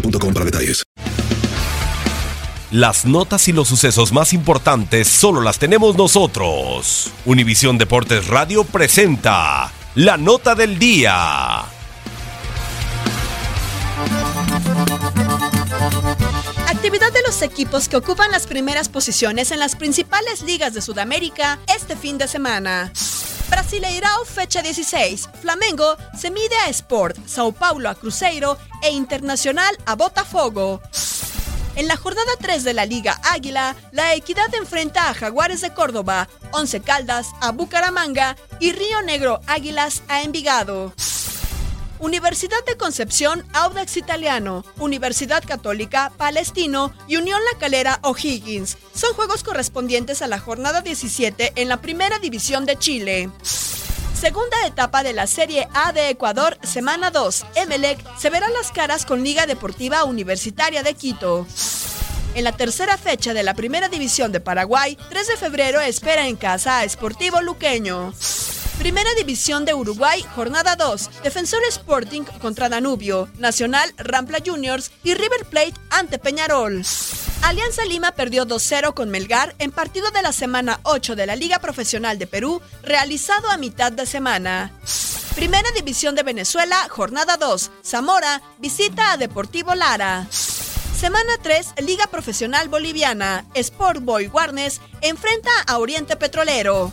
boostmobile.com para detalles. Las notas y los sucesos más importantes solo las tenemos nosotros. Univisión Deportes Radio presenta la nota del día. Actividad de los equipos que ocupan las primeras posiciones en las principales ligas de Sudamérica este fin de semana. Brasileirao fecha 16. Flamengo se mide a Sport, Sao Paulo a Cruzeiro e Internacional a Botafogo. En la jornada 3 de la Liga Águila, la Equidad enfrenta a Jaguares de Córdoba, Once Caldas a Bucaramanga y Río Negro Águilas a Envigado. Universidad de Concepción, Audax Italiano, Universidad Católica, Palestino y Unión La Calera O'Higgins. Son juegos correspondientes a la jornada 17 en la Primera División de Chile. Segunda etapa de la Serie A de Ecuador, semana 2. Emelec se verá las caras con Liga Deportiva Universitaria de Quito. En la tercera fecha de la Primera División de Paraguay, 3 de febrero espera en casa a Sportivo Luqueño. Primera División de Uruguay, jornada 2. Defensor Sporting contra Danubio, Nacional, Rampla Juniors y River Plate ante Peñarol. Alianza Lima perdió 2-0 con Melgar en partido de la semana 8 de la Liga Profesional de Perú, realizado a mitad de semana. Primera División de Venezuela, jornada 2. Zamora visita a Deportivo Lara. Semana 3, Liga Profesional Boliviana. Sport Boy Warnes enfrenta a Oriente Petrolero.